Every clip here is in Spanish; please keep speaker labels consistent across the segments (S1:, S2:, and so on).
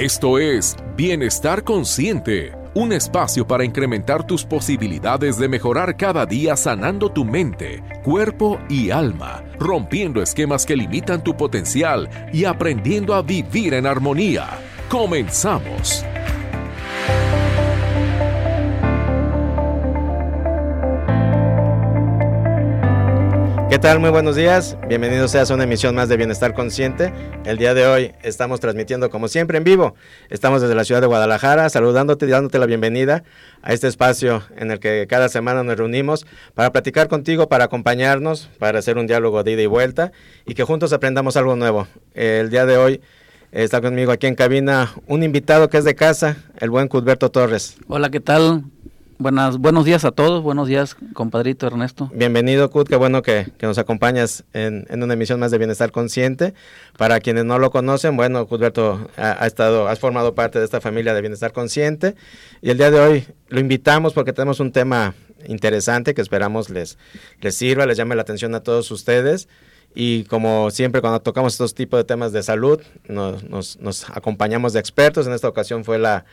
S1: Esto es Bienestar Consciente, un espacio para incrementar tus posibilidades de mejorar cada día sanando tu mente, cuerpo y alma, rompiendo esquemas que limitan tu potencial y aprendiendo a vivir en armonía. Comenzamos.
S2: Tal? Muy buenos días. Bienvenidos a una emisión más de Bienestar Consciente. El día de hoy estamos transmitiendo como siempre en vivo. Estamos desde la ciudad de Guadalajara saludándote y dándote la bienvenida a este espacio en el que cada semana nos reunimos para platicar contigo, para acompañarnos, para hacer un diálogo de ida y vuelta y que juntos aprendamos algo nuevo. El día de hoy está conmigo aquí en cabina un invitado que es de casa, el buen Cudberto Torres.
S3: Hola, ¿qué tal? Buenas, buenos días a todos, buenos días, compadrito Ernesto.
S2: Bienvenido, Cut, qué bueno que, nos acompañas en, una emisión más de Bienestar Consciente. Para quienes no lo conocen, bueno, Cudberto ha, estado, has formado parte de esta familia de Bienestar Consciente y el día de hoy lo invitamos porque tenemos un tema interesante que esperamos les, les sirva, les llame la atención a todos ustedes. Y como siempre cuando tocamos estos tipos de temas de salud, nos, nos, nos acompañamos de expertos. En esta ocasión fue la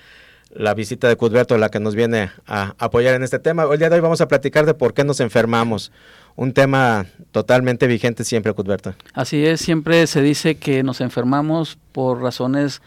S2: la visita de Cudberto la que nos viene a apoyar en este tema. El día de hoy vamos a platicar de por qué nos enfermamos. Un tema totalmente vigente siempre, Cudberto.
S3: Así es, siempre se dice que nos enfermamos por razones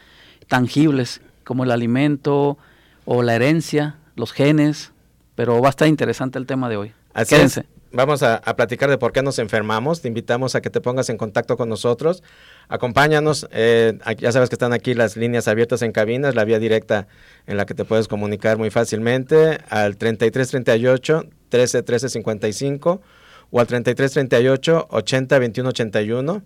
S3: tangibles, como el alimento o la herencia, los genes, pero va a estar interesante el tema de hoy.
S2: Así Quédense vamos a, platicar de por qué nos enfermamos. Te invitamos a que te pongas en contacto con nosotros. Acompáñanos. Eh, ya sabes que están aquí las líneas abiertas en cabinas, la vía directa en la que te puedes comunicar muy fácilmente al 3338 13 13 55 o al 3338 80 21 81.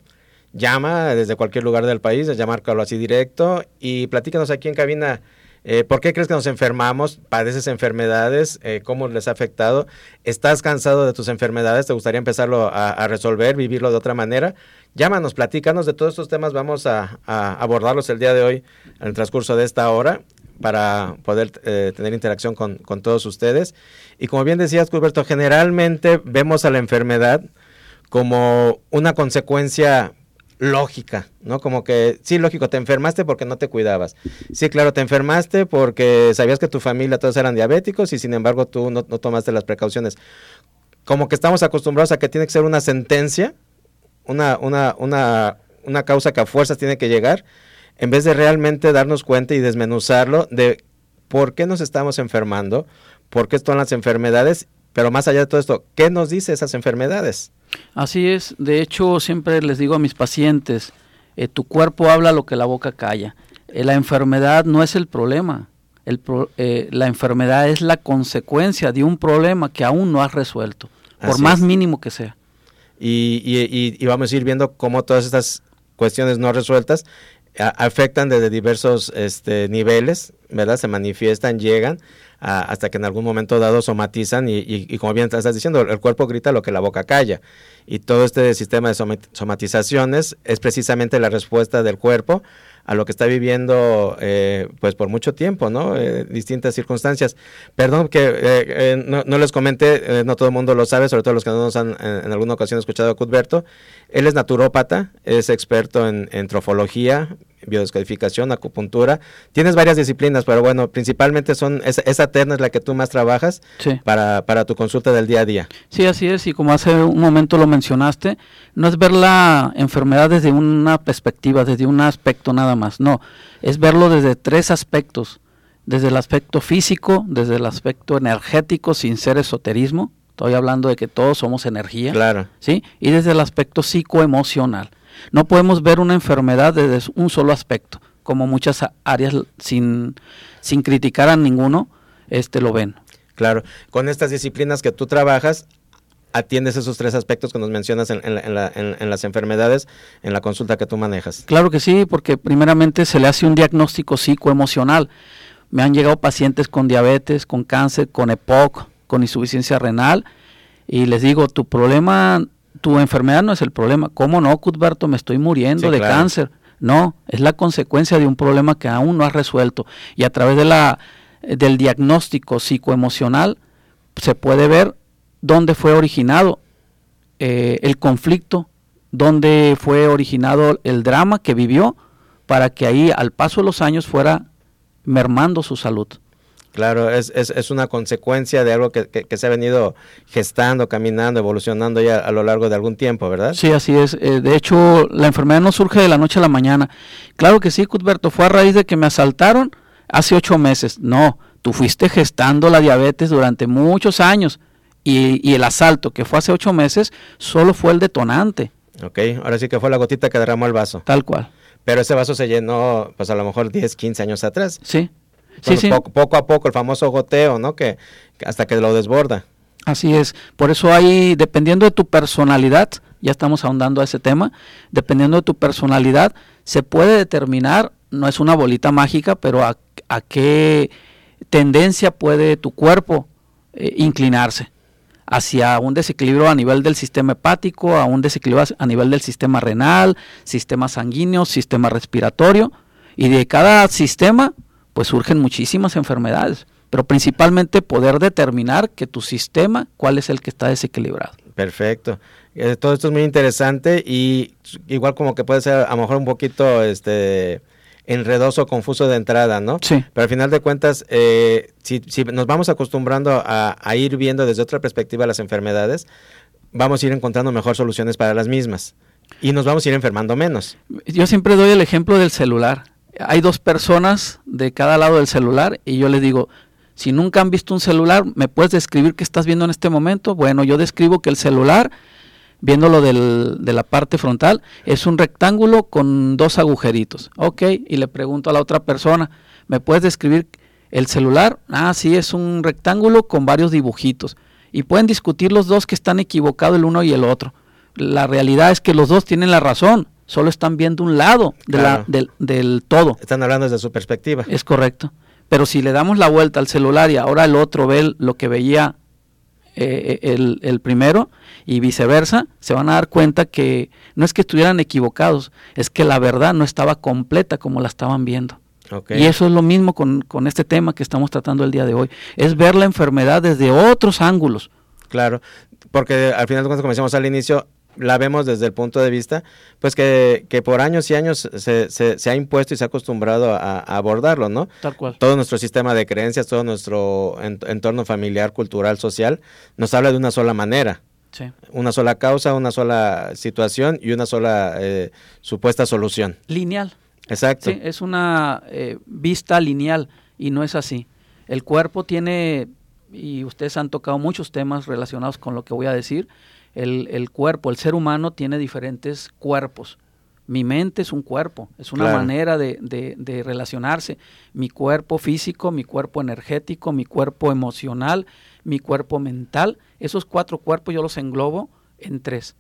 S2: Llama desde cualquier lugar del país, ya márcalo así directo y platícanos aquí en cabina eh, ¿Por qué crees que nos enfermamos? ¿Padeces enfermedades? Eh, ¿Cómo les ha afectado? ¿Estás cansado de tus enfermedades? ¿Te gustaría empezarlo a, resolver, vivirlo de otra manera? Llámanos, platícanos de todos estos temas. Vamos a, abordarlos el día de hoy en el transcurso de esta hora para poder eh, tener interacción con, todos ustedes. Y como bien decías, Culberto, generalmente vemos a la enfermedad como una consecuencia lógica, ¿no? Como que, sí, lógico, te enfermaste porque no te cuidabas. Sí, claro, te enfermaste porque sabías que tu familia todos eran diabéticos y sin embargo tú no, tomaste las precauciones. Como que estamos acostumbrados a que tiene que ser una sentencia, una, una, una, una causa que a fuerzas tiene que llegar, en vez de realmente darnos cuenta y desmenuzarlo de por qué nos estamos enfermando, por qué están las enfermedades, pero más allá de todo esto, ¿qué nos dice esas enfermedades?
S3: Así es, de hecho siempre les digo a mis pacientes, eh, tu cuerpo habla lo que la boca calla. Eh, la enfermedad no es el problema, el eh, la enfermedad es la consecuencia de un problema que aún no has resuelto, por más mínimo que sea.
S2: Y, y, vamos a ir viendo cómo todas estas cuestiones no resueltas afectan desde diversos este, niveles, ¿verdad? Se manifiestan, llegan hasta que en algún momento dado somatizan y, y, como bien estás diciendo, el cuerpo grita lo que la boca calla. Y todo este sistema de somatizaciones es precisamente la respuesta del cuerpo a lo que está viviendo eh, pues por mucho tiempo, ¿no? Eh, distintas circunstancias. Perdón que eh, no, les comenté, no todo el mundo lo sabe, sobre todo los que no nos han en, alguna ocasión escuchado a Cudberto. Él es naturópata, es experto en, en trofología, biodescodificación, acupuntura. Tienes varias disciplinas, pero bueno, principalmente son esa, terna es la que tú más trabajas para, para tu consulta del día a día.
S3: Sí, así es, y como hace un momento lo mencionaste, no es ver la enfermedad desde una perspectiva, desde un aspecto nada más, no, es verlo desde tres aspectos, desde el aspecto físico, desde el aspecto energético, sin ser esoterismo, estoy hablando de que todos somos energía,
S2: claro.
S3: ¿sí? Y desde el aspecto psicoemocional. No podemos ver una enfermedad desde un solo aspecto, como muchas áreas sin, sin criticar a ninguno, este lo ven.
S2: Claro, con estas disciplinas que tú trabajas, atiendes esos tres aspectos que nos mencionas en, en, las enfermedades en la consulta que tú manejas.
S3: Claro que sí, porque primeramente se le hace un diagnóstico psicoemocional. Me han llegado pacientes con diabetes, con cáncer, con EPOC, con insuficiencia renal, y les digo, tu problema tu enfermedad no es el problema. ¿Cómo no, Cuthberto? Me estoy muriendo de cáncer. No, es la consecuencia de un problema que aún no has resuelto. Y a través de la, del diagnóstico psicoemocional se puede ver dónde fue originado eh, el conflicto, dónde fue originado el drama que vivió para que ahí al paso de los años fuera mermando su salud.
S2: Claro, es, es, es una consecuencia de algo que, que, se ha venido gestando, caminando, evolucionando ya a lo largo de algún tiempo, ¿verdad?
S3: Sí, así es. Eh, de hecho, la enfermedad no surge de la noche a la mañana. Claro que sí, Cuthberto, fue a raíz de que me asaltaron hace ocho meses. No, tú fuiste gestando la diabetes durante muchos años y, y el asalto que fue hace ocho meses solo fue el detonante.
S2: Ok, ahora sí que fue la gotita que derramó el vaso.
S3: Tal cual.
S2: Pero ese vaso se llenó, pues a lo mejor 10, 15 años atrás.
S3: Sí. Sí, sí.
S2: Poco, a poco, el famoso goteo, ¿no? Que, hasta que lo desborda.
S3: Así es. Por eso hay, dependiendo de tu personalidad, ya estamos ahondando a ese tema, dependiendo de tu personalidad, se puede determinar, no es una bolita mágica, pero a, qué tendencia puede tu cuerpo eh, inclinarse hacia un desequilibrio a nivel del sistema hepático, a un desequilibrio a nivel del sistema renal, sistema sanguíneo, sistema respiratorio, y de cada sistema pues surgen muchísimas enfermedades, pero principalmente poder determinar que tu sistema, cuál es el que está desequilibrado.
S2: Perfecto. Eh, todo esto es muy interesante y igual como que puede ser a lo mejor un poquito este enredoso, confuso de entrada, ¿no?
S3: Sí.
S2: Pero al final de cuentas, eh, si, nos vamos acostumbrando a, a, ir viendo desde otra perspectiva las enfermedades, vamos a ir encontrando mejor soluciones para las mismas y nos vamos a ir enfermando menos.
S3: Yo siempre doy el ejemplo del celular hay dos personas de cada lado del celular y yo les digo, si nunca han visto un celular, ¿me puedes describir qué estás viendo en este momento? Bueno, yo describo que el celular, viéndolo de la parte frontal, es un rectángulo con dos agujeritos. Ok, y le pregunto a la otra persona, ¿me puedes describir el celular? Ah, sí, es un rectángulo con varios dibujitos. Y pueden discutir los dos que están equivocados el uno y el otro. La realidad es que los dos tienen la razón solo están viendo un lado de la, del, del, todo.
S2: Están hablando desde su perspectiva.
S3: Es correcto. Pero si le damos la vuelta al celular y ahora el otro ve lo que veía eh, el, el, primero y viceversa, se van a dar cuenta que no es que estuvieran equivocados, es que la verdad no estaba completa como la estaban viendo. Y eso es lo mismo con, con este tema que estamos tratando el día de hoy, es ver la enfermedad desde otros ángulos.
S2: Claro, porque al final, cuando comenzamos al inicio, la vemos desde el punto de vista, pues que, que por años y años se, se, ha impuesto y se ha acostumbrado a, abordarlo, ¿no?
S3: Tal cual.
S2: Todo nuestro sistema de creencias, todo nuestro entorno familiar, cultural, social, nos habla de una sola manera.
S3: Sí.
S2: Una sola causa, una sola situación y una sola eh, supuesta solución.
S3: Lineal.
S2: Exacto.
S3: Sí, es una eh, vista lineal y no es así. El cuerpo tiene, y ustedes han tocado muchos temas relacionados con lo que voy a decir, el, el, cuerpo, el ser humano tiene diferentes cuerpos. Mi mente es un cuerpo, es una manera de, de, relacionarse. Mi cuerpo físico, mi cuerpo energético, mi cuerpo emocional, mi cuerpo mental. Esos cuatro cuerpos yo los englobo en tres.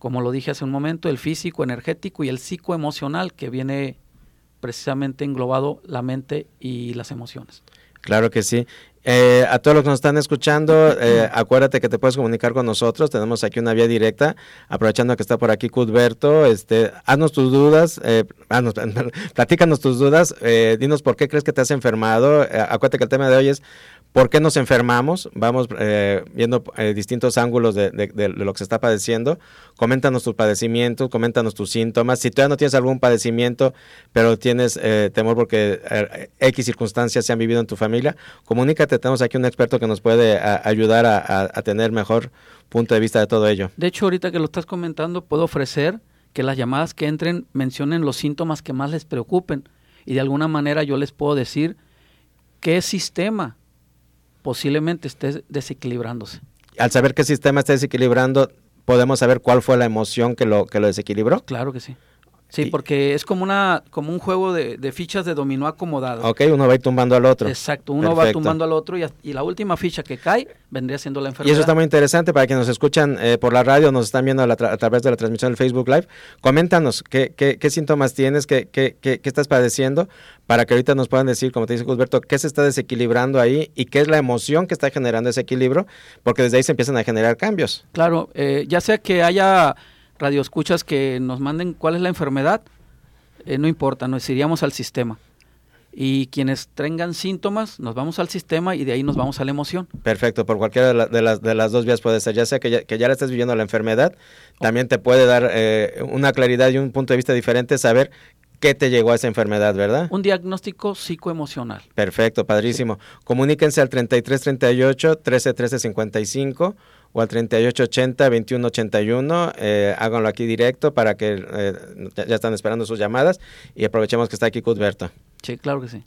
S3: Como lo dije hace un momento, el físico, energético y el psicoemocional, que viene precisamente englobado la mente y las emociones.
S2: Claro que sí. Eh, a todos los que nos están escuchando, eh, acuérdate que te puedes comunicar con nosotros. Tenemos aquí una vía directa. Aprovechando que está por aquí Cuthberto, este, haznos tus dudas, eh, haznos, platícanos tus dudas, eh, dinos por qué crees que te has enfermado. acuérdate que el tema de hoy es ¿Por qué nos enfermamos? Vamos eh, viendo eh, distintos ángulos de, lo que se está padeciendo. Coméntanos tus padecimientos, coméntanos tus síntomas. Si todavía no tienes algún padecimiento, pero tienes eh, temor porque X circunstancias se han vivido en tu familia, comunícate. Tenemos aquí un experto que nos puede ayudar a, a, tener mejor punto de vista de todo ello.
S3: De hecho, ahorita que lo estás comentando, puedo ofrecer que las llamadas que entren mencionen los síntomas que más les preocupen. Y de alguna manera yo les puedo decir qué sistema posiblemente esté desequilibrándose.
S2: Al saber qué sistema está desequilibrando, podemos saber cuál fue la emoción que lo, que lo desequilibró.
S3: Claro que sí. Sí, porque es como una como un juego de, fichas de dominó acomodado.
S2: Ok, uno va tumbando al otro.
S3: Exacto, uno va tumbando al otro y, y, la última ficha que cae vendría siendo la enfermedad.
S2: Y eso está muy interesante para quienes nos escuchan eh, por la radio, nos están viendo a, través de la transmisión del Facebook Live. Coméntanos qué, qué, qué síntomas tienes, qué, qué, qué, estás padeciendo, para que ahorita nos puedan decir, como te dice Gusberto, qué se está desequilibrando ahí y qué es la emoción que está generando ese equilibrio, porque desde ahí se empiezan a generar cambios.
S3: Claro, eh, ya sea que haya radioescuchas que nos manden cuál es la enfermedad, eh, no importa, nos iríamos al sistema. Y quienes tengan síntomas, nos vamos al sistema y de ahí nos vamos a la emoción.
S2: Perfecto, por cualquiera de, las, de las dos vías puede ser, ya sea que ya, que ya le estés viviendo la enfermedad, también te puede dar eh, una claridad y un punto de vista diferente, saber qué te llegó a esa enfermedad, ¿verdad?
S3: Un diagnóstico psicoemocional.
S2: Perfecto, padrísimo. Comuníquense al 3338 131355 o al 3880-2181. Eh, háganlo aquí directo para que eh, ya están esperando sus llamadas y aprovechemos que está aquí Cudberto.
S3: Sí, claro que sí.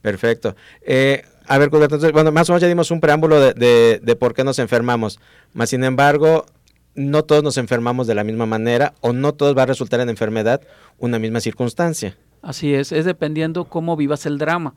S2: Perfecto. Eh, a ver, Cudberto, bueno, más o menos ya dimos un preámbulo de, de, por qué nos enfermamos. Más sin embargo, no todos nos enfermamos de la misma manera o no todos va a resultar en enfermedad una misma circunstancia.
S3: Así es, es dependiendo cómo vivas el drama.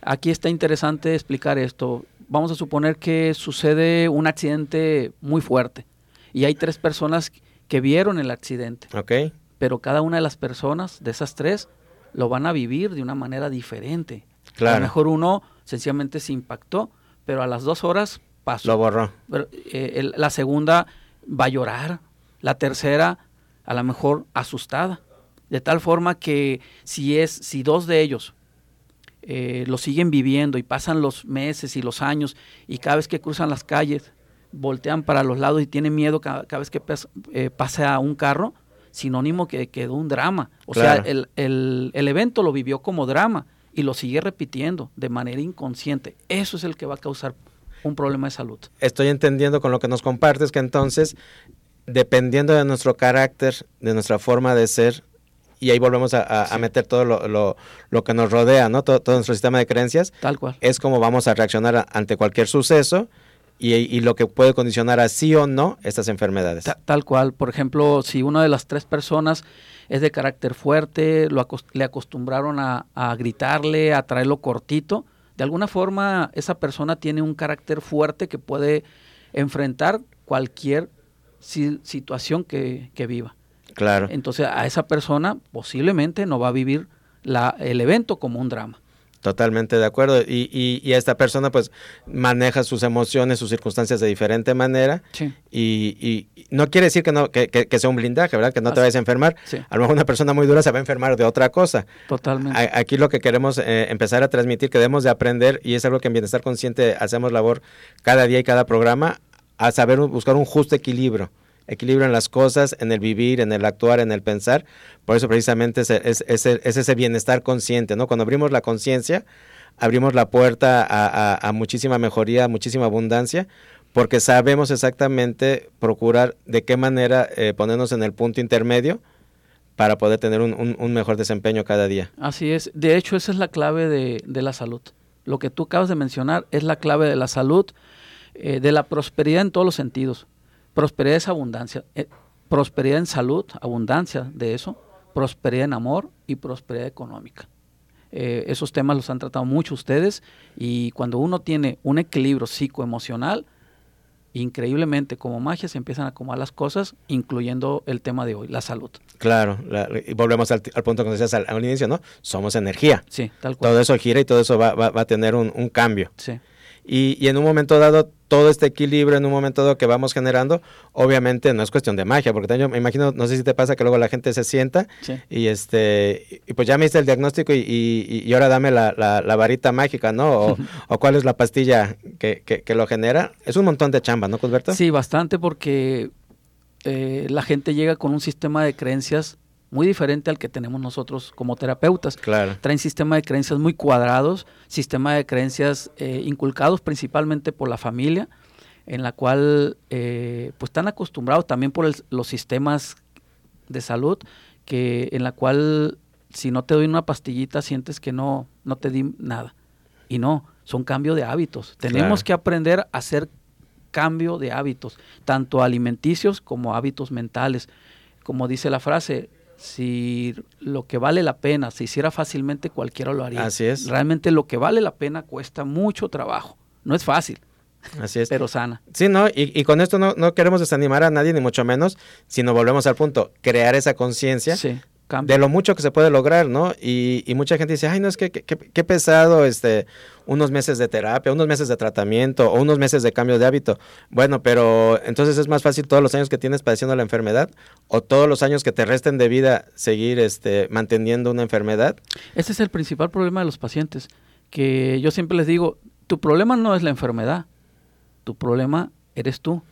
S3: Aquí está interesante explicar esto vamos a suponer que sucede un accidente muy fuerte y hay tres personas que vieron el accidente.
S2: Ok.
S3: Pero cada una de las personas, de esas tres, lo van a vivir de una manera diferente.
S2: Claro.
S3: A lo mejor uno sencillamente se impactó, pero a las dos horas pasó.
S2: Lo borró.
S3: Eh, la segunda va a llorar. La tercera, a lo mejor asustada. De tal forma que si es, si dos de ellos eh, lo siguen viviendo y pasan los meses y los años y cada vez que cruzan las calles voltean para los lados y tienen miedo cada, vez que eh, pasa un carro, sinónimo que quedó un drama. O sea, el, el, el, evento lo vivió como drama y lo sigue repitiendo de manera inconsciente. Eso es el que va a causar un problema de salud.
S2: Estoy entendiendo con lo que nos compartes que entonces, dependiendo de nuestro carácter, de nuestra forma de ser, y ahí volvemos a, meter todo lo, que nos rodea, ¿no? Todo, nuestro sistema de creencias.
S3: Tal cual.
S2: Es como vamos a reaccionar ante cualquier suceso y, lo que puede condicionar a sí o no estas enfermedades.
S3: tal cual. Por ejemplo, si una de las tres personas es de carácter fuerte, lo le acostumbraron a, gritarle, a traerlo cortito, de alguna forma esa persona tiene un carácter fuerte que puede enfrentar cualquier situación que viva.
S2: Claro.
S3: Entonces a esa persona posiblemente no va a vivir la, el evento como un drama.
S2: Totalmente de acuerdo. Y, y, y, esta persona pues maneja sus emociones, sus circunstancias de diferente manera.
S3: Sí.
S2: Y, y, no quiere decir que, no, que, que, sea un blindaje, ¿verdad? Que no te vayas a enfermar. A lo mejor una persona muy dura se va a enfermar de otra cosa.
S3: Totalmente.
S2: aquí lo que queremos eh, empezar a transmitir, que debemos de aprender, y es algo que en Bienestar Consciente hacemos labor cada día y cada programa, a saber buscar un justo equilibrio equilibrio en las cosas, en el vivir, en el actuar, en el pensar. Por eso precisamente es, es, ese bienestar consciente, ¿no? Cuando abrimos la conciencia, abrimos la puerta a, muchísima mejoría, a muchísima abundancia, porque sabemos exactamente procurar de qué manera eh, ponernos en el punto intermedio para poder tener un, mejor desempeño cada día.
S3: Así es. De hecho, esa es la clave de, la salud. Lo que tú acabas de mencionar es la clave de la salud, eh, de la prosperidad en todos los sentidos Prosperidad es abundancia. Eh, prosperidad en salud, abundancia de eso. Prosperidad en amor y prosperidad económica. Eh, esos temas los han tratado mucho ustedes y cuando uno tiene un equilibrio psicoemocional, increíblemente como magia se empiezan a acomodar las cosas, incluyendo el tema de hoy, la salud.
S2: Claro, y volvemos al, punto que decías al, al, inicio, ¿no? Somos energía.
S3: Sí, tal cual.
S2: Todo eso gira y todo eso va, va, va a tener un, un cambio.
S3: Sí.
S2: Y, y, en un momento dado, todo este equilibrio en un momento dado que vamos generando, obviamente no es cuestión de magia, porque yo me imagino, no sé si te pasa que luego la gente se sienta y este y pues ya me hice el diagnóstico y, y, ahora dame la, la, varita mágica, ¿no? O, cuál es la pastilla que, que, lo genera. Es un montón de chamba, ¿no, Cusberto?
S3: Sí, bastante, porque eh, la gente llega con un sistema de creencias muy diferente al que tenemos nosotros como terapeutas.
S2: Claro.
S3: Traen sistema de creencias muy cuadrados, sistema de creencias eh, inculcados principalmente por la familia, en la cual eh, pues están acostumbrados también por los sistemas de salud, que en la cual si no te doy una pastillita sientes que no, no te di nada. Y no, son cambio de hábitos. Tenemos que aprender a hacer cambio de hábitos, tanto alimenticios como hábitos mentales. Como dice la frase, si lo que vale la pena se hiciera fácilmente, cualquiera lo haría.
S2: Así es.
S3: Realmente lo que vale la pena cuesta mucho trabajo. No es fácil.
S2: Así es.
S3: Pero sana.
S2: Sí, ¿no? Y, y con esto no, no, queremos desanimar a nadie, ni mucho menos, sino volvemos al punto, crear esa conciencia
S3: sí
S2: de lo mucho que se puede lograr, ¿no? Y, mucha gente dice, ay, no, es que qué pesado, este, unos meses de terapia, unos meses de tratamiento o unos meses de cambio de hábito. Bueno, pero entonces es más fácil todos los años que tienes padeciendo la enfermedad o todos los años que te resten de vida seguir este, manteniendo una enfermedad.
S3: Ese es el principal problema de los pacientes, que yo siempre les digo, tu problema no es la enfermedad, tu problema eres tú,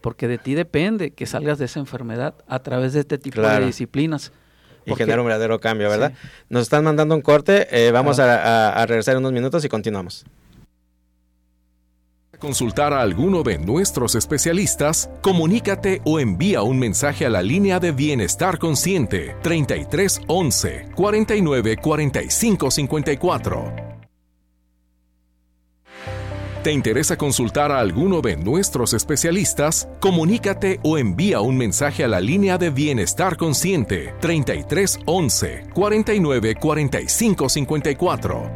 S3: porque de ti depende que salgas de esa enfermedad a través de este tipo de disciplinas
S2: y genera un verdadero cambio, ¿verdad? Nos están mandando un corte, eh, vamos a, a regresar unos minutos y continuamos.
S1: Consultar a alguno de nuestros especialistas, comunícate o envía un mensaje a la línea de Bienestar Consciente 33 11 49 45 54. ¿Te interesa consultar a alguno de nuestros especialistas? Comunícate o envía un mensaje a la línea de Bienestar Consciente 33 11 49 45 54.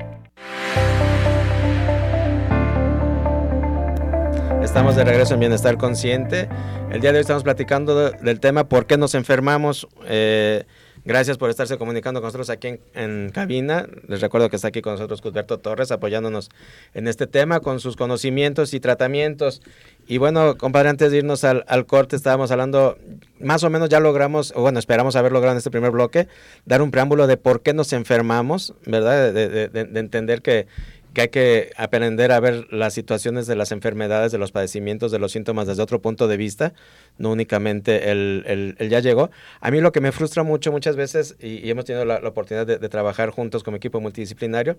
S2: Estamos de regreso en Bienestar Consciente. El día de hoy estamos platicando del tema ¿Por qué nos enfermamos? Eh, gracias por estarse comunicando con nosotros aquí en, cabina. Les recuerdo que está aquí con nosotros Cusberto Torres apoyándonos en este tema con sus conocimientos y tratamientos. Y bueno, compadre, antes de irnos al, corte estábamos hablando, más o menos ya logramos, o bueno, esperamos haber logrado en este primer bloque, dar un preámbulo de por qué nos enfermamos, ¿verdad? de entender que que hay que aprender a ver las situaciones de las enfermedades, de los padecimientos, de los síntomas desde otro punto de vista, no únicamente el, el, ya llegó. A mí lo que me frustra mucho muchas veces, y, hemos tenido la, oportunidad de, trabajar juntos como equipo multidisciplinario,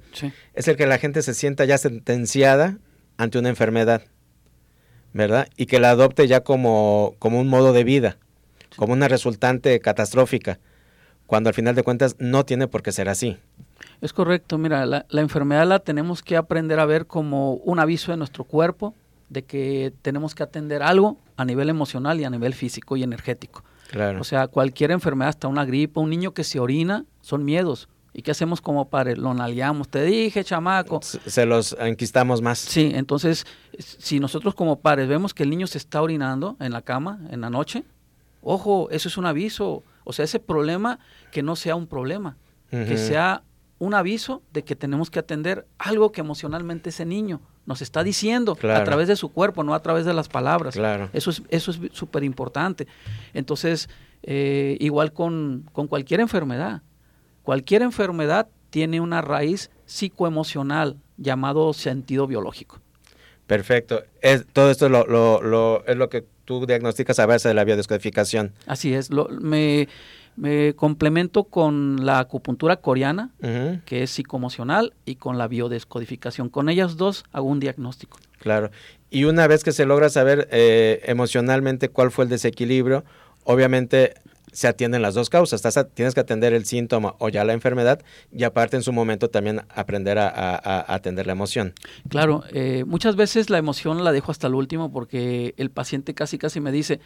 S2: es el que la gente se sienta ya sentenciada ante una enfermedad, ¿verdad? Y que la adopte ya como, como un modo de vida, como una resultante catastrófica, cuando al final de cuentas no tiene por qué ser así.
S3: Es correcto, mira, la, enfermedad la tenemos que aprender a ver como un aviso de nuestro cuerpo de que tenemos que atender algo a nivel emocional y a nivel físico y energético. Claro. O sea, cualquier enfermedad, hasta una gripe, un niño que se orina, son miedos. ¿Y qué hacemos como padres? Lo nalgueamos. Te dije, chamaco.
S2: Se los enquistamos más.
S3: Sí, entonces, si nosotros como padres vemos que el niño se está orinando en la cama en la noche, ojo, eso es un aviso. O sea, ese problema que no sea un problema, que sea un aviso de que tenemos que atender algo que emocionalmente ese niño nos está diciendo a través de su cuerpo, no a través de las palabras. Claro. Eso es eso es súper importante. Entonces, eh, igual con, cualquier enfermedad. Cualquier enfermedad tiene una raíz psicoemocional llamado sentido biológico.
S2: Perfecto. Es, todo esto lo, lo, es lo que tú diagnosticas a base de la biodescodificación.
S3: Así es. Lo, me, me complemento con la acupuntura coreana, que es psicoemocional, y con la biodescodificación. Con ellas dos hago un diagnóstico.
S2: Claro. Y una vez que se logra saber eh, emocionalmente cuál fue el desequilibrio, obviamente se atienden las dos causas. tienes que atender el síntoma o ya la enfermedad y aparte en su momento también aprender a, atender la emoción.
S3: Claro, eh, muchas veces la emoción la dejo hasta el último porque el paciente casi casi me dice,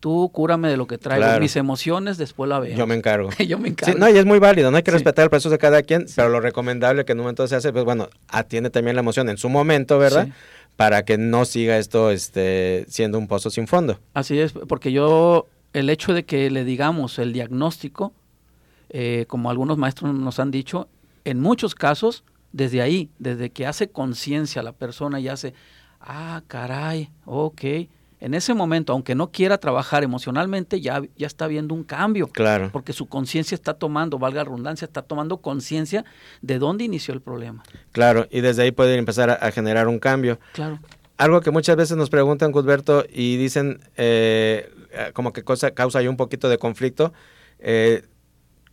S3: tú cúrame de lo que traigo, mis emociones, después la veo.
S2: Yo me encargo.
S3: Yo me encargo.
S2: no, y es muy válido, no hay que respetar el proceso de cada quien, pero lo recomendable que en un momento se hace, pues bueno, atiende también la emoción en su momento, ¿verdad? Para que no siga esto este, siendo un pozo sin fondo.
S3: Así es, porque yo, el hecho de que le digamos el diagnóstico, eh, como algunos maestros nos han dicho, en muchos casos, desde ahí, desde que hace conciencia la persona y hace, ah, caray, ok, en ese momento, aunque no quiera trabajar emocionalmente, ya, ya está viendo un cambio. Claro. Porque su conciencia está tomando, valga la redundancia, está tomando conciencia de dónde inició el problema.
S2: Claro, y desde ahí puede empezar a, generar un cambio. Claro. Algo que muchas veces nos preguntan, Cusberto, y dicen eh, como que cosa, causa ahí un poquito de conflicto. Eh,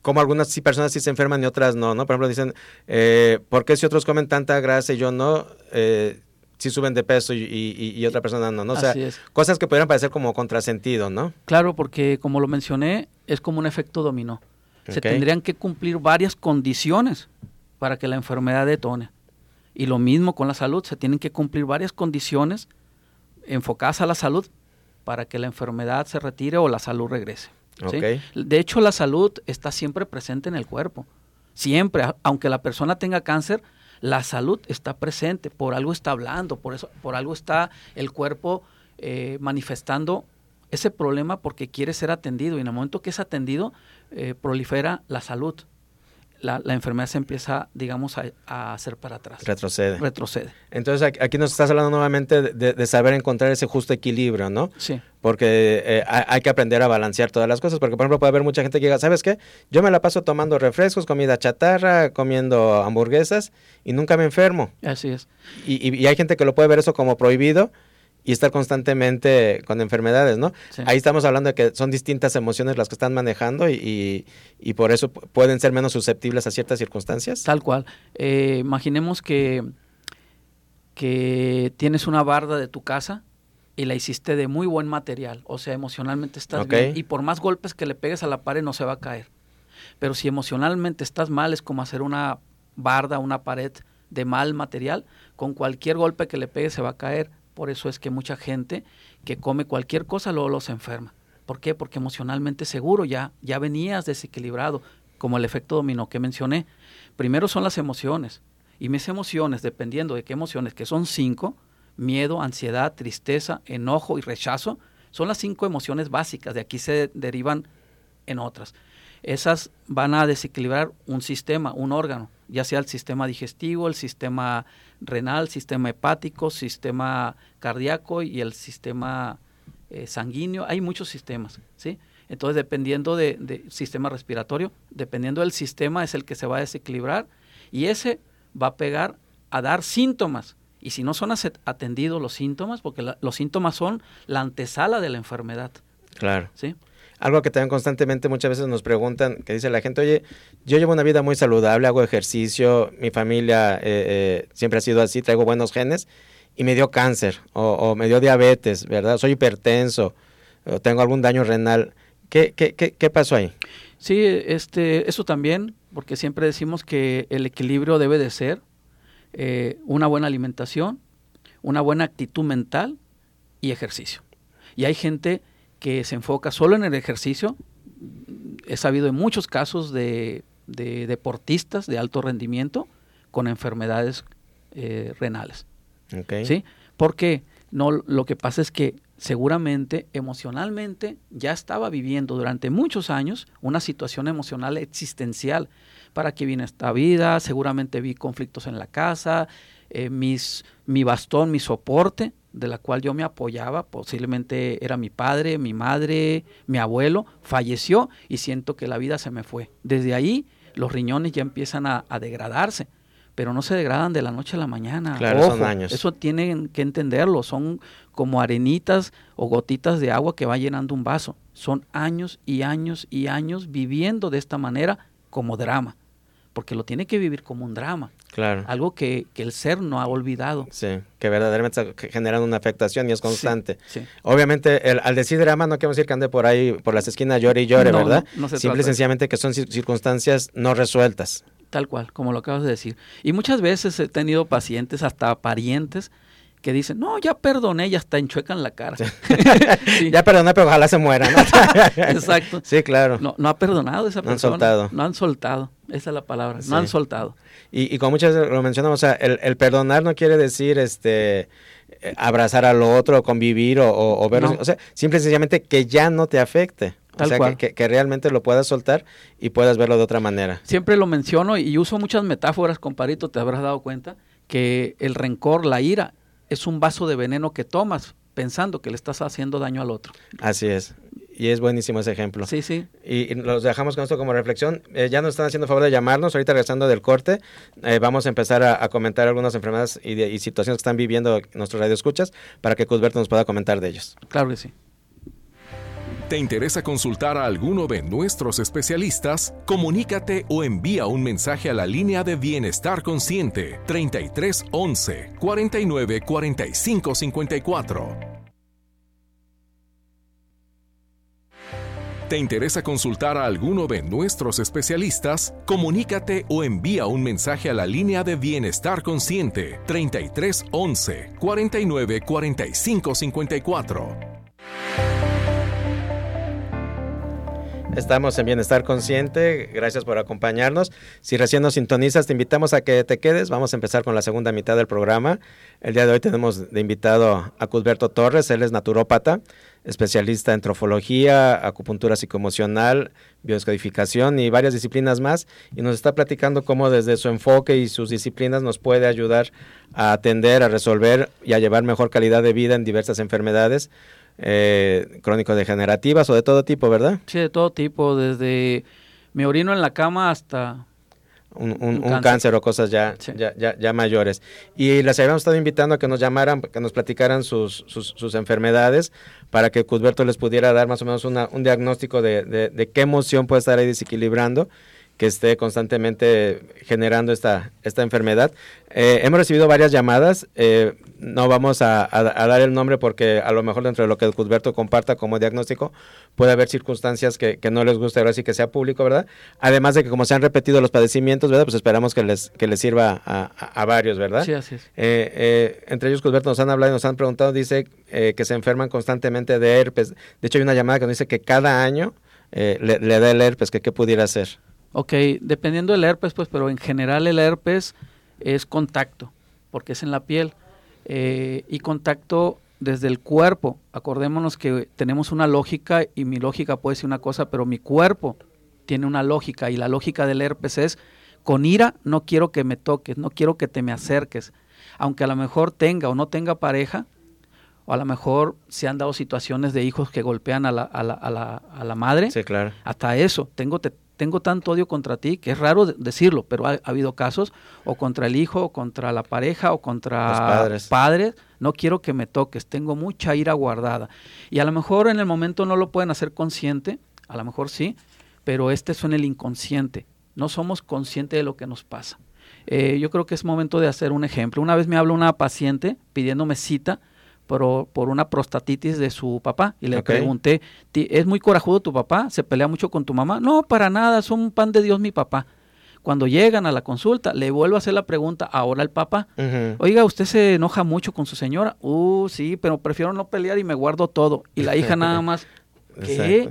S2: como algunas sí, personas sí se enferman y otras no, ¿no? Por ejemplo, dicen, eh, ¿por qué si otros comen tanta grasa y yo no? Eh, si suben de peso y, otra persona no, ¿no? O sea, cosas que pudieran parecer como contrasentido, ¿no?
S3: Claro, porque como lo mencioné, es como un efecto dominó. Se tendrían que cumplir varias condiciones para que la enfermedad detone. Y lo mismo con la salud, se tienen que cumplir varias condiciones enfocadas a la salud para que la enfermedad se retire o la salud regrese. De hecho, la salud está siempre presente en el cuerpo. Siempre, aunque la persona tenga cáncer, la salud está presente, por algo está hablando, por, eso, por algo está el cuerpo eh, manifestando ese problema porque quiere ser atendido y en el momento que es atendido eh, prolifera la salud la, enfermedad se empieza, digamos, a, hacer para atrás.
S2: Retrocede.
S3: Retrocede.
S2: Entonces aquí nos estás hablando nuevamente de, saber encontrar ese justo equilibrio, ¿no? Sí. Porque eh, hay que aprender a balancear todas las cosas, porque por ejemplo puede haber mucha gente que diga, ¿sabes qué? Yo me la paso tomando refrescos, comida chatarra, comiendo hamburguesas y nunca me enfermo.
S3: Así es.
S2: Y, y hay gente que lo puede ver eso como prohibido y estar constantemente con enfermedades, ¿no? Ahí estamos hablando de que son distintas emociones las que están manejando y, y, por eso pueden ser menos susceptibles a ciertas circunstancias.
S3: Tal cual. Eh, imaginemos que, que tienes una barda de tu casa y la hiciste de muy buen material, o sea, emocionalmente estás bien y por más golpes que le pegues a la pared no se va a caer. Pero si emocionalmente estás mal es como hacer una barda, una pared de mal material, con cualquier golpe que le pegue se va a caer. Por eso es que mucha gente que come cualquier cosa luego los enferma. ¿Por qué? Porque emocionalmente seguro ya, ya venías desequilibrado, como el efecto dominó que mencioné. Primero son las emociones. Y mis emociones, dependiendo de qué emociones, que son cinco, miedo, ansiedad, tristeza, enojo y rechazo, son las cinco emociones básicas. De aquí se derivan en otras. Esas van a desequilibrar un sistema, un órgano, ya sea el sistema digestivo, el sistema renal, sistema hepático, sistema cardíaco y el sistema eh, sanguíneo. Hay muchos sistemas, ¿sí? Entonces, dependiendo del de sistema respiratorio, dependiendo del sistema es el que se va a desequilibrar y ese va a pegar a dar síntomas. Y si no son atendidos los síntomas, porque los síntomas son la antesala de la enfermedad.
S2: Claro. ¿Sí? Algo que también constantemente muchas veces nos preguntan, que dice la gente, oye, yo llevo una vida muy saludable, hago ejercicio, mi familia eh, eh, siempre ha sido así, traigo buenos genes, y me dio cáncer, o, me dio diabetes, ¿verdad? Soy hipertenso, o tengo algún daño renal. ¿Qué, qué, qué, qué pasó ahí?
S3: Sí, este, eso también, porque siempre decimos que el equilibrio debe de ser eh, una buena alimentación, una buena actitud mental y ejercicio. Y hay gente que se enfoca solo en el ejercicio. He sabido en muchos casos de, deportistas de alto rendimiento con enfermedades eh, renales. ¿Sí? Porque no, lo que pasa es que seguramente emocionalmente ya estaba viviendo durante muchos años una situación emocional existencial. ¿Para qué viene esta vida? Seguramente vi conflictos en la casa, eh, mis, mi bastón, mi soporte de la cual yo me apoyaba, posiblemente era mi padre, mi madre, mi abuelo, falleció y siento que la vida se me fue. Desde ahí los riñones ya empiezan a, degradarse, pero no se degradan de la noche a la mañana.
S2: Claro, son años.
S3: Eso tienen que entenderlo, son como arenitas o gotitas de agua que va llenando un vaso. Son años y años y años viviendo de esta manera como drama, porque lo tiene que vivir como un drama.
S2: Claro.
S3: Algo que, el ser no ha olvidado.
S2: Sí, que verdaderamente está generando una afectación y es constante. Obviamente, el, al decir drama, no queremos decir que ande por ahí, por las esquinas, llore y llore, ¿verdad? Simple y sencillamente que son circunstancias no resueltas.
S3: Tal cual, como lo acabas de decir. Y muchas veces he tenido pacientes, hasta parientes, que dicen, no, ya perdoné, ya está enchuecan la cara.
S2: Ya perdoné, pero ojalá se muera,
S3: Exacto.
S2: Sí, claro.
S3: No, no ha perdonado esa persona.
S2: No han soltado.
S3: No han soltado, esa es la palabra, no han soltado.
S2: Y, y como muchas veces lo mencionamos, o sea, el, perdonar no quiere decir este eh, abrazar al otro, convivir o, o, verlo, o sea, simple y sencillamente que ya no te afecte. o sea, Que, que, realmente lo puedas soltar y puedas verlo de otra manera.
S3: Siempre lo menciono y uso muchas metáforas, comparito, te habrás dado cuenta, que el rencor, la ira, es un vaso de veneno que tomas pensando que le estás haciendo daño al otro.
S2: Así es. Y es buenísimo ese ejemplo.
S3: Sí, sí.
S2: Y, los dejamos con esto como reflexión. Eh, ya nos están haciendo favor de llamarnos. Ahorita regresando del corte, eh, vamos a empezar a, comentar algunas enfermedades y, situaciones que están viviendo nuestros radioescuchas para que Cusberto nos pueda comentar de ellos.
S3: Claro que sí.
S1: ¿Te interesa consultar a alguno de nuestros especialistas? Comunícate o envía un mensaje a la línea de Bienestar Consciente 33 11 49 45 54. ¿Te interesa consultar a alguno de nuestros especialistas? Comunícate o envía un mensaje a la línea de Bienestar Consciente 33 11 49 45 54.
S2: Estamos en Bienestar Consciente, gracias por acompañarnos. Si recién nos sintonizas, te invitamos a que te quedes. Vamos a empezar con la segunda mitad del programa. El día de hoy tenemos de invitado a Cusberto Torres, él es naturópata, especialista en trofología, acupuntura psicoemocional, biodescodificación y varias disciplinas más. Y nos está platicando cómo desde su enfoque y sus disciplinas nos puede ayudar a atender, a resolver y a llevar mejor calidad de vida en diversas enfermedades eh, crónico-degenerativas o de todo tipo, ¿verdad?
S3: Sí, de todo tipo, desde me orino en la cama hasta...
S2: un, cáncer. o cosas ya, ya, ya, mayores. Y les habíamos estado invitando a que nos llamaran, que nos platicaran sus, sus, enfermedades, para que Cusberto les pudiera dar más o menos un diagnóstico de, de, qué emoción puede estar ahí desequilibrando que esté constantemente generando esta, esta enfermedad. Eh, hemos recibido varias llamadas, eh, no vamos a, dar el nombre porque a lo mejor dentro de lo que Cusberto comparta como diagnóstico puede haber circunstancias que, no les guste, ahora sí que sea público, ¿verdad? Además de que como se han repetido los padecimientos, ¿verdad? Pues esperamos que les, que les sirva a, varios, ¿verdad?
S3: Sí, así es.
S2: Eh, entre ellos, Cusberto, nos han hablado y nos han preguntado, dice que se enferman constantemente de herpes. De hecho, hay una llamada que nos dice que cada año le, le da el herpes, que qué pudiera hacer.
S3: Ok, dependiendo del herpes, pues, pero en general el herpes es contacto, porque es en la piel. Eh, y contacto desde el cuerpo. Acordémonos que tenemos una lógica y mi lógica puede ser una cosa, pero mi cuerpo tiene una lógica y la lógica del herpes es con ira no quiero que me toques, no quiero que te me acerques. Aunque a lo mejor tenga o no tenga pareja, o a lo mejor se han dado situaciones de hijos que golpean a la, a la, a la, a la madre.
S2: Sí, claro.
S3: Hasta eso, tengo, te, tengo tanto odio contra ti, que es raro decirlo, pero ha, habido casos, o contra el hijo, o contra la pareja, o contra
S2: Los
S3: padres. no quiero que me toques, tengo mucha ira guardada. Y a lo mejor en el momento no lo pueden hacer consciente, a lo mejor sí, pero este suena el inconsciente, no somos conscientes de lo que nos pasa. Eh, yo creo que es momento de hacer un ejemplo. Una vez me habló una paciente pidiéndome cita por, una prostatitis de su papá y le pregunté, ¿es muy corajudo tu papá? ¿Se pelea mucho con tu mamá? No, para nada, es un pan de Dios mi papá. Cuando llegan a la consulta, le vuelvo a hacer la pregunta, ahora el papá, oiga, ¿usted se enoja mucho con su señora? Uh, sí, pero prefiero no pelear y me guardo todo. Y la hija nada más, ¿qué?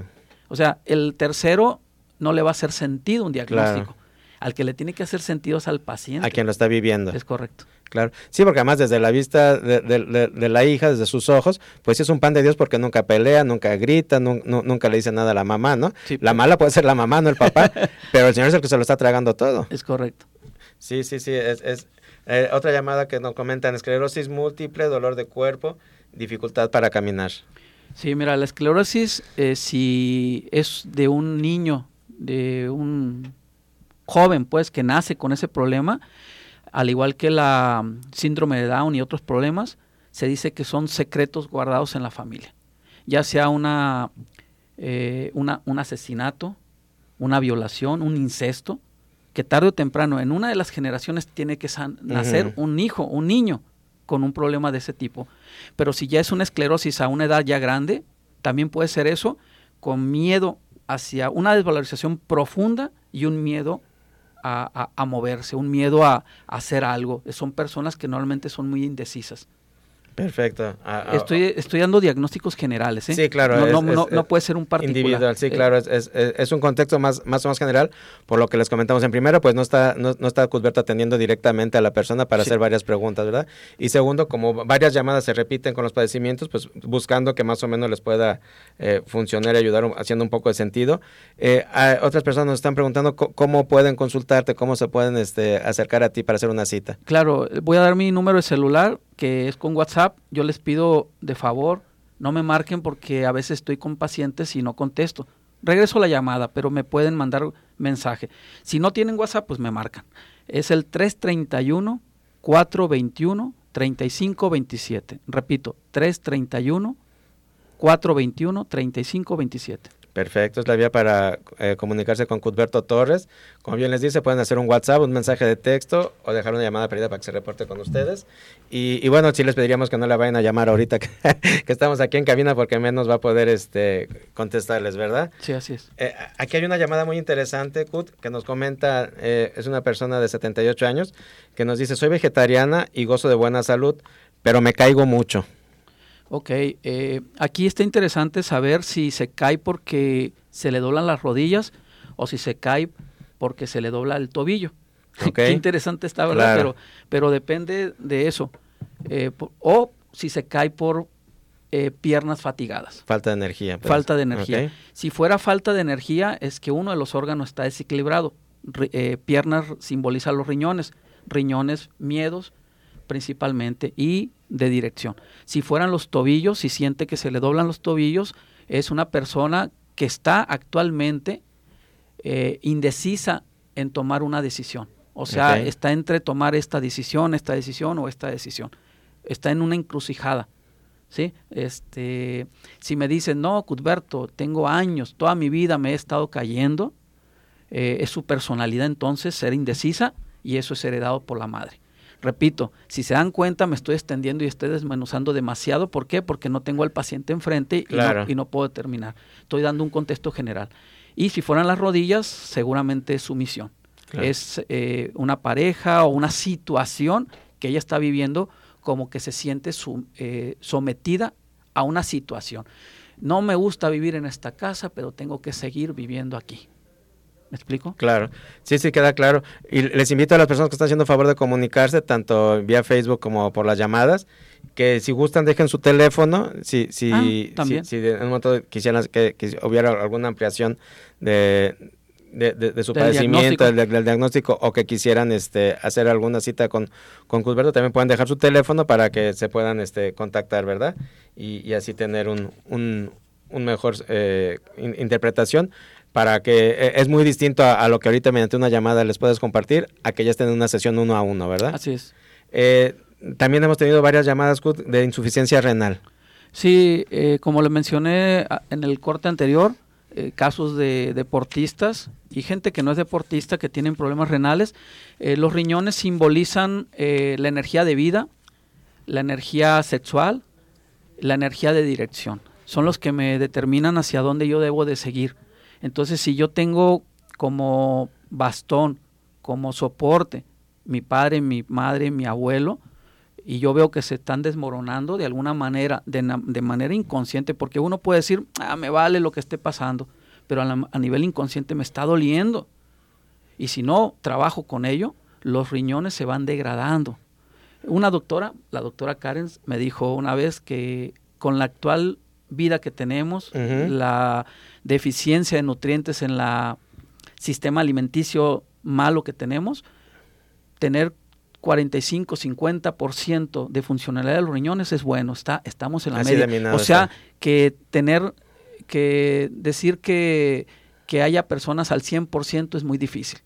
S3: O sea, el tercero no le va a hacer sentido un diagnóstico. Al que le tiene que hacer sentido es al paciente.
S2: A quien lo está viviendo.
S3: Es correcto.
S2: Claro. Sí, porque además desde la vista de, la hija, desde sus ojos, pues sí es un pan de Dios porque nunca pelea, nunca grita, nunca le dice nada a la mamá, ¿no? la mala puede ser la mamá, no el papá, pero el Señor es el que se lo está tragando todo.
S3: Es correcto.
S2: Sí, sí, sí. Es, eh, otra llamada que nos comentan, esclerosis múltiple, dolor de cuerpo, dificultad para caminar.
S3: Sí, mira, la esclerosis, eh, si es de un niño, de un joven, pues, que nace con ese problema, al igual que la síndrome de Down y otros problemas, se dice que son secretos guardados en la familia, ya sea una, eh, una, un asesinato, una violación, un incesto, que tarde o temprano en una de las generaciones tiene que nacer un hijo, un niño con un problema de ese tipo. Pero si ya es una esclerosis a una edad ya grande, también puede ser eso con miedo hacia una desvalorización profunda y un miedo a, moverse, un miedo a, a, hacer algo. Son personas que normalmente son muy indecisas.
S2: Perfecto.
S3: Ah, ah, estoy, estoy dando diagnósticos generales. ¿eh?
S2: Sí, claro.
S3: No, no, no, puede ser un particular.
S2: Individual, sí, claro. Es, es, un contexto más, más o menos general, por lo que les comentamos. En primero, pues no está, no, está Cusberto atendiendo directamente a la persona para hacer varias preguntas, ¿verdad? Y segundo, como varias llamadas se repiten con los padecimientos, pues buscando que más o menos les pueda eh, funcionar y ayudar haciendo un poco de sentido. Eh, otras personas nos están preguntando cómo pueden consultarte, cómo se pueden este, acercar a ti para hacer una cita.
S3: Claro, voy a dar mi número de celular que es con WhatsApp, yo les pido de favor, no me marquen porque a veces estoy con pacientes y no contesto. Regreso la llamada, pero me pueden mandar mensaje. Si no tienen WhatsApp, pues me marcan. Es el 331 421 3527. Repito, 331 421 3527.
S2: Perfecto, es la vía para eh, comunicarse con Cuthberto Torres. Como bien les dice, pueden hacer un WhatsApp, un mensaje de texto o dejar una llamada perdida para que se reporte con ustedes. Y, bueno, sí les pediríamos que no le vayan a llamar ahorita que, estamos aquí en cabina porque menos va a poder este, contestarles, ¿verdad?
S3: Sí, así es.
S2: Eh, aquí hay una llamada muy interesante, Kut, que nos comenta, eh, es una persona de 78 años, que nos dice, soy vegetariana y gozo de buena salud, pero me caigo mucho.
S3: Ok, eh, aquí está interesante saber si se cae porque se le doblan las rodillas o si se cae porque se le dobla el tobillo. Qué interesante está, ¿verdad? Pero, pero depende de eso. Eh, o si se cae por eh, piernas fatigadas.
S2: Falta de energía.
S3: Pues. Falta de energía. Si fuera falta de energía, es que uno de los órganos está desequilibrado. piernas simboliza los riñones, riñones, miedos principalmente, y de dirección. Si fueran los tobillos, si siente que se le doblan los tobillos, es una persona que está actualmente eh, indecisa en tomar una decisión. O sea, está entre tomar esta decisión, esta decisión o esta decisión. Está en una encrucijada. ¿sí? Este, si me dicen, no, Cuthberto, tengo años, toda mi vida me he estado cayendo, eh, es su personalidad entonces ser indecisa y eso es heredado por la madre. Repito, si se dan cuenta me estoy extendiendo y estoy desmenuzando demasiado. ¿Por qué? Porque no tengo al paciente enfrente y, no, y no puedo terminar. Estoy dando un contexto general. Y si fueran las rodillas, seguramente es sumisión. Es eh, una pareja o una situación que ella está viviendo como que se siente eh, sometida a una situación. No me gusta vivir en esta casa, pero tengo que seguir viviendo aquí. ¿Me explico?
S2: Claro, sí, sí, queda claro. Y les invito a las personas que están haciendo favor de comunicarse, tanto vía Facebook como por las llamadas, que si gustan dejen su teléfono, si, si, ah, si, en un momento quisieran que, hubiera alguna ampliación de, de, su padecimiento, del, diagnóstico, o que quisieran este, hacer alguna cita con, con Cusberto, también pueden dejar su teléfono para que se puedan este, contactar, ¿verdad? Y, así tener un, un, mejor eh, interpretación para que eh, es muy distinto a, lo que ahorita mediante una llamada les puedes compartir, a que ya estén en una sesión uno a uno, ¿verdad?
S3: Así es.
S2: Eh, también hemos tenido varias llamadas de insuficiencia renal.
S3: Sí, eh, como le mencioné en el corte anterior, casos de deportistas y gente que no es deportista que tienen problemas renales. los riñones simbolizan la energía de vida, la energía sexual, la energía de dirección. Son los que me determinan hacia dónde yo debo de seguir. Entonces, si yo tengo como bastón, como soporte, mi padre, mi madre, mi abuelo, y yo veo que se están desmoronando de alguna manera, de, manera inconsciente, porque uno puede decir, ah, me vale lo que esté pasando, pero a, nivel inconsciente me está doliendo. Y si no trabajo con ello, los riñones se van degradando. Una doctora, la doctora Karen, me dijo una vez que con la actual vida que tenemos, la deficiencia de nutrientes en el sistema alimenticio malo que tenemos, tener 45, 50% de funcionalidad de los riñones es bueno, está, estamos en la media. O sea, que tener que decir que, que haya personas al 100% es muy difícil.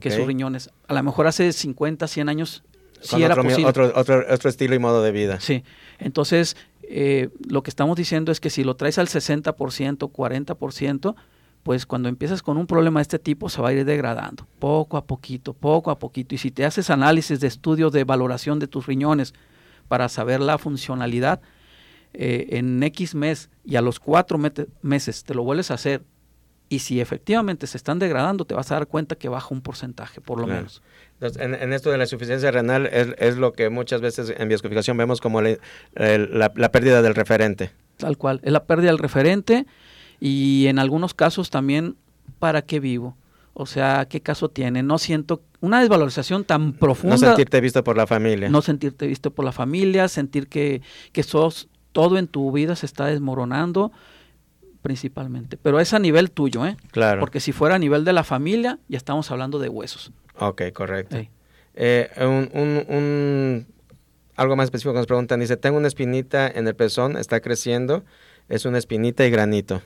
S3: Que sus riñones, a lo mejor hace 50, 100 años sí era
S2: posible. Otro, otro, otro estilo y modo de vida.
S3: Sí, entonces eh, lo que estamos diciendo es que si lo traes al 60%, 40%, pues cuando empiezas con un problema de este tipo se va a ir degradando, poco a poquito, poco a poquito. Y si te haces análisis de estudio de valoración de tus riñones para saber la funcionalidad, eh, en X mes y a los cuatro meses te lo vuelves a hacer y si efectivamente se están degradando, te vas a dar cuenta que baja un porcentaje, por lo menos.
S2: en, esto de la insuficiencia renal es, lo que muchas veces en bioscopicación vemos como la, pérdida del referente.
S3: Tal cual, es la pérdida del referente y en algunos casos también, ¿para qué vivo? O sea, ¿qué caso tiene? No siento una desvalorización tan profunda. No
S2: sentirte visto por la familia.
S3: No sentirte visto por la familia, sentir que, que sos, todo en tu vida se está desmoronando principalmente. Pero es a nivel tuyo, ¿eh?
S2: Claro.
S3: Porque si fuera a nivel de la familia, ya estamos hablando de huesos.
S2: Ok, correcto. Eh, un, algo más específico que nos preguntan, dice, tengo una espinita en el pezón, está creciendo, es una espinita y granito.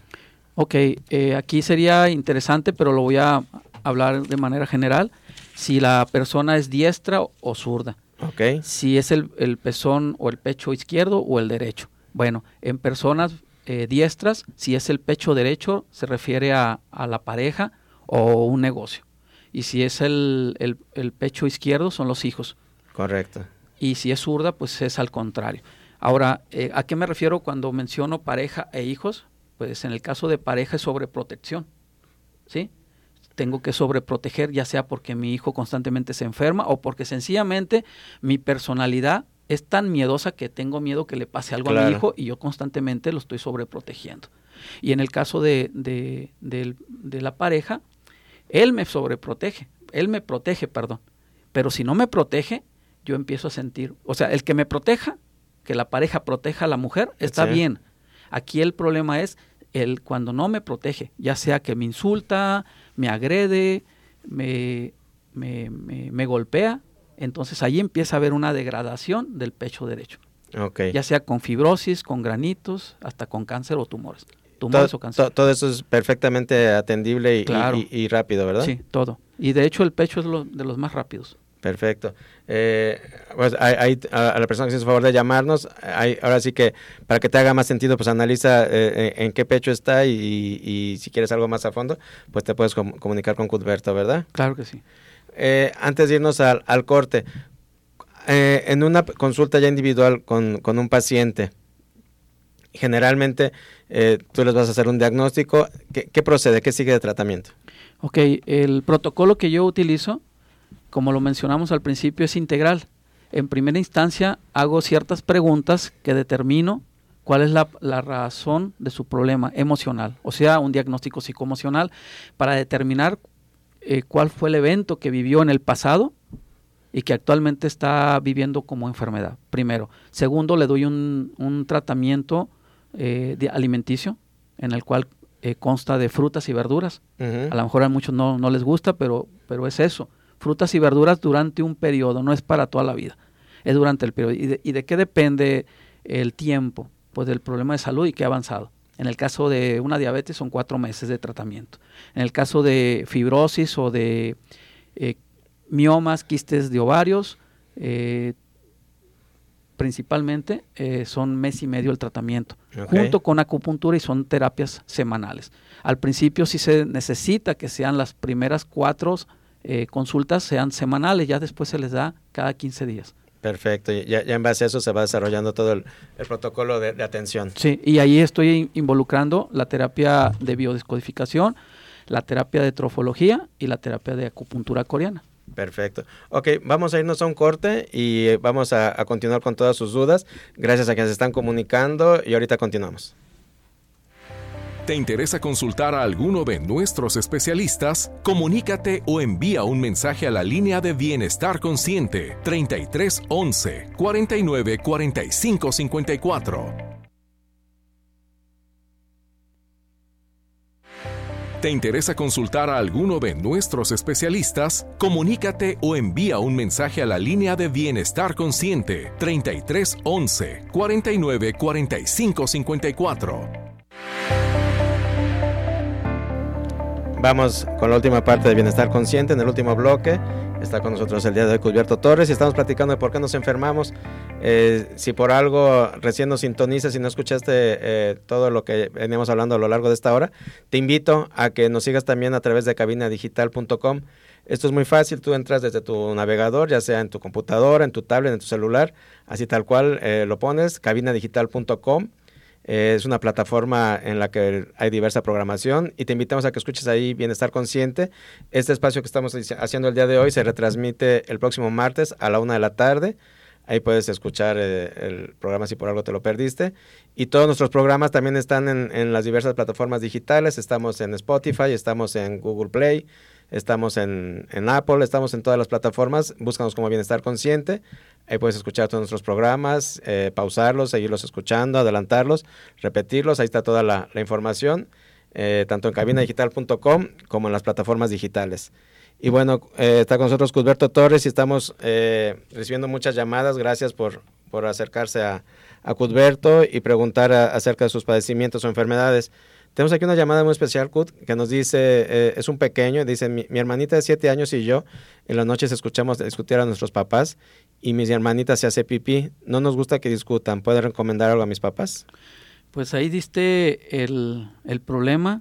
S3: Ok, eh, aquí sería interesante, pero lo voy a hablar de manera general, si la persona es diestra o zurda.
S2: Ok.
S3: Si es el, el pezón o el pecho izquierdo o el derecho. Bueno, en personas eh, diestras, si es el pecho derecho, se refiere a, la pareja o un negocio. Y si es el, el, pecho izquierdo, son los hijos.
S2: Correcto.
S3: Y si es zurda, pues es al contrario. Ahora, eh, ¿a qué me refiero cuando menciono pareja e hijos? Pues en el caso de pareja es sobreprotección. ¿Sí? Tengo que sobreproteger, ya sea porque mi hijo constantemente se enferma o porque sencillamente mi personalidad es tan miedosa que tengo miedo que le pase algo a mi hijo y yo constantemente lo estoy sobreprotegiendo. Y en el caso de, de, la pareja, él me sobreprotege, él me protege, perdón. Pero si no me protege, yo empiezo a sentir, o sea, el que me proteja, que la pareja proteja a la mujer, está bien. Aquí el problema es el cuando no me protege, ya sea que me insulta, me agrede, me, me, me golpea, entonces ahí empieza a haber una degradación del pecho derecho. Ya sea con fibrosis, con granitos, hasta con cáncer o tumores. tumores o cáncer.
S2: todo eso es perfectamente atendible y, rápido, ¿verdad?
S3: Sí, todo. Y de hecho el pecho es lo, de los más rápidos.
S2: Perfecto. Eh, pues hay, a, la persona que se hizo favor de llamarnos, hay, ahora sí que para que te haga más sentido, pues analiza eh, en qué pecho está y, si quieres algo más a fondo, pues te puedes comunicar con Cuthberto, ¿verdad?
S3: Claro que sí.
S2: Eh, antes de irnos al, corte, en una consulta ya individual con, con un paciente, generalmente tú les vas a hacer un diagnóstico. ¿Qué, ¿Qué, procede? ¿Qué sigue de tratamiento?
S3: Ok, el protocolo que yo utilizo como lo mencionamos al principio, es integral. En primera instancia hago ciertas preguntas que determino cuál es la, razón de su problema emocional, o sea, un diagnóstico psicoemocional, para determinar eh, cuál fue el evento que vivió en el pasado y que actualmente está viviendo como enfermedad, primero. Segundo, le doy un, tratamiento eh, de alimenticio en el cual eh, consta de frutas y verduras. A lo mejor a muchos no, no les gusta, pero, pero es eso frutas y verduras durante un periodo, no es para toda la vida, es durante el periodo. ¿Y de, qué depende el tiempo? Pues del problema de salud y que ha avanzado. En el caso de una diabetes son cuatro meses de tratamiento. En el caso de fibrosis o de eh, miomas, quistes de ovarios, eh, principalmente eh, son mes y medio el tratamiento, junto con acupuntura y son terapias semanales. Al principio sí se necesita que sean las primeras cuatro eh, consultas sean semanales, ya después se les da cada 15 días.
S2: Perfecto, ya, en base a eso se va desarrollando todo el, protocolo de, atención.
S3: Sí, y ahí estoy involucrando la terapia de biodescodificación, la terapia de trofología y la terapia de acupuntura coreana.
S2: Perfecto. Ok, vamos a irnos a un corte y vamos a, a continuar con todas sus dudas. Gracias a quienes se están comunicando y ahorita continuamos.
S1: ¿Te interesa consultar a alguno de nuestros especialistas? Comunícate o envía un mensaje a la línea de Bienestar Consciente 33 11 49 45 54. ¿Te interesa consultar a alguno de nuestros especialistas? Comunícate o envía un mensaje a la línea de Bienestar Consciente 33 11 49 45 54.
S2: Vamos con la última parte de Bienestar Consciente, en el último bloque. Está con nosotros el día de hoy Torres y estamos platicando de por qué nos enfermamos. Eh, si por algo recién nos sintonizas y no escuchaste eh, todo lo que veníamos hablando a lo largo de esta hora, te invito a que nos sigas también a través de cabinadigital.com. Esto es muy fácil, tú entras desde tu navegador, ya sea en tu computadora, en tu tablet, en tu celular, así tal cual eh, lo pones, cabinadigital.com es una plataforma en la que hay diversa programación y te invitamos a que escuches ahí Bienestar Consciente. Este espacio que estamos haciendo el día de hoy se retransmite el próximo martes a la una de la tarde. Ahí puedes escuchar eh, el programa si por algo te lo perdiste. Y todos nuestros programas también están en, las diversas plataformas digitales. Estamos en Spotify, estamos en Google Play, estamos en, en Apple, estamos en todas las plataformas. Búscanos como Bienestar Consciente. Ahí puedes escuchar todos nuestros programas, eh, pausarlos, seguirlos escuchando, adelantarlos, repetirlos. Ahí está toda la, información, eh, tanto en cabinadigital.com como en las plataformas digitales. Y bueno, eh, está con nosotros Cusberto Torres y estamos recibiendo muchas llamadas. Gracias por, por acercarse a, a Cusberto y preguntar acerca de sus padecimientos o enfermedades. Tenemos aquí una llamada muy especial, Kut, que nos dice, eh, es un pequeño, dice, mi, hermanita de siete años y yo en las noches escuchamos discutir a nuestros papás y mis hermanitas se hace pipí. No nos gusta que discutan. ¿Puede recomendar algo a mis papás?
S3: Pues ahí diste el, problema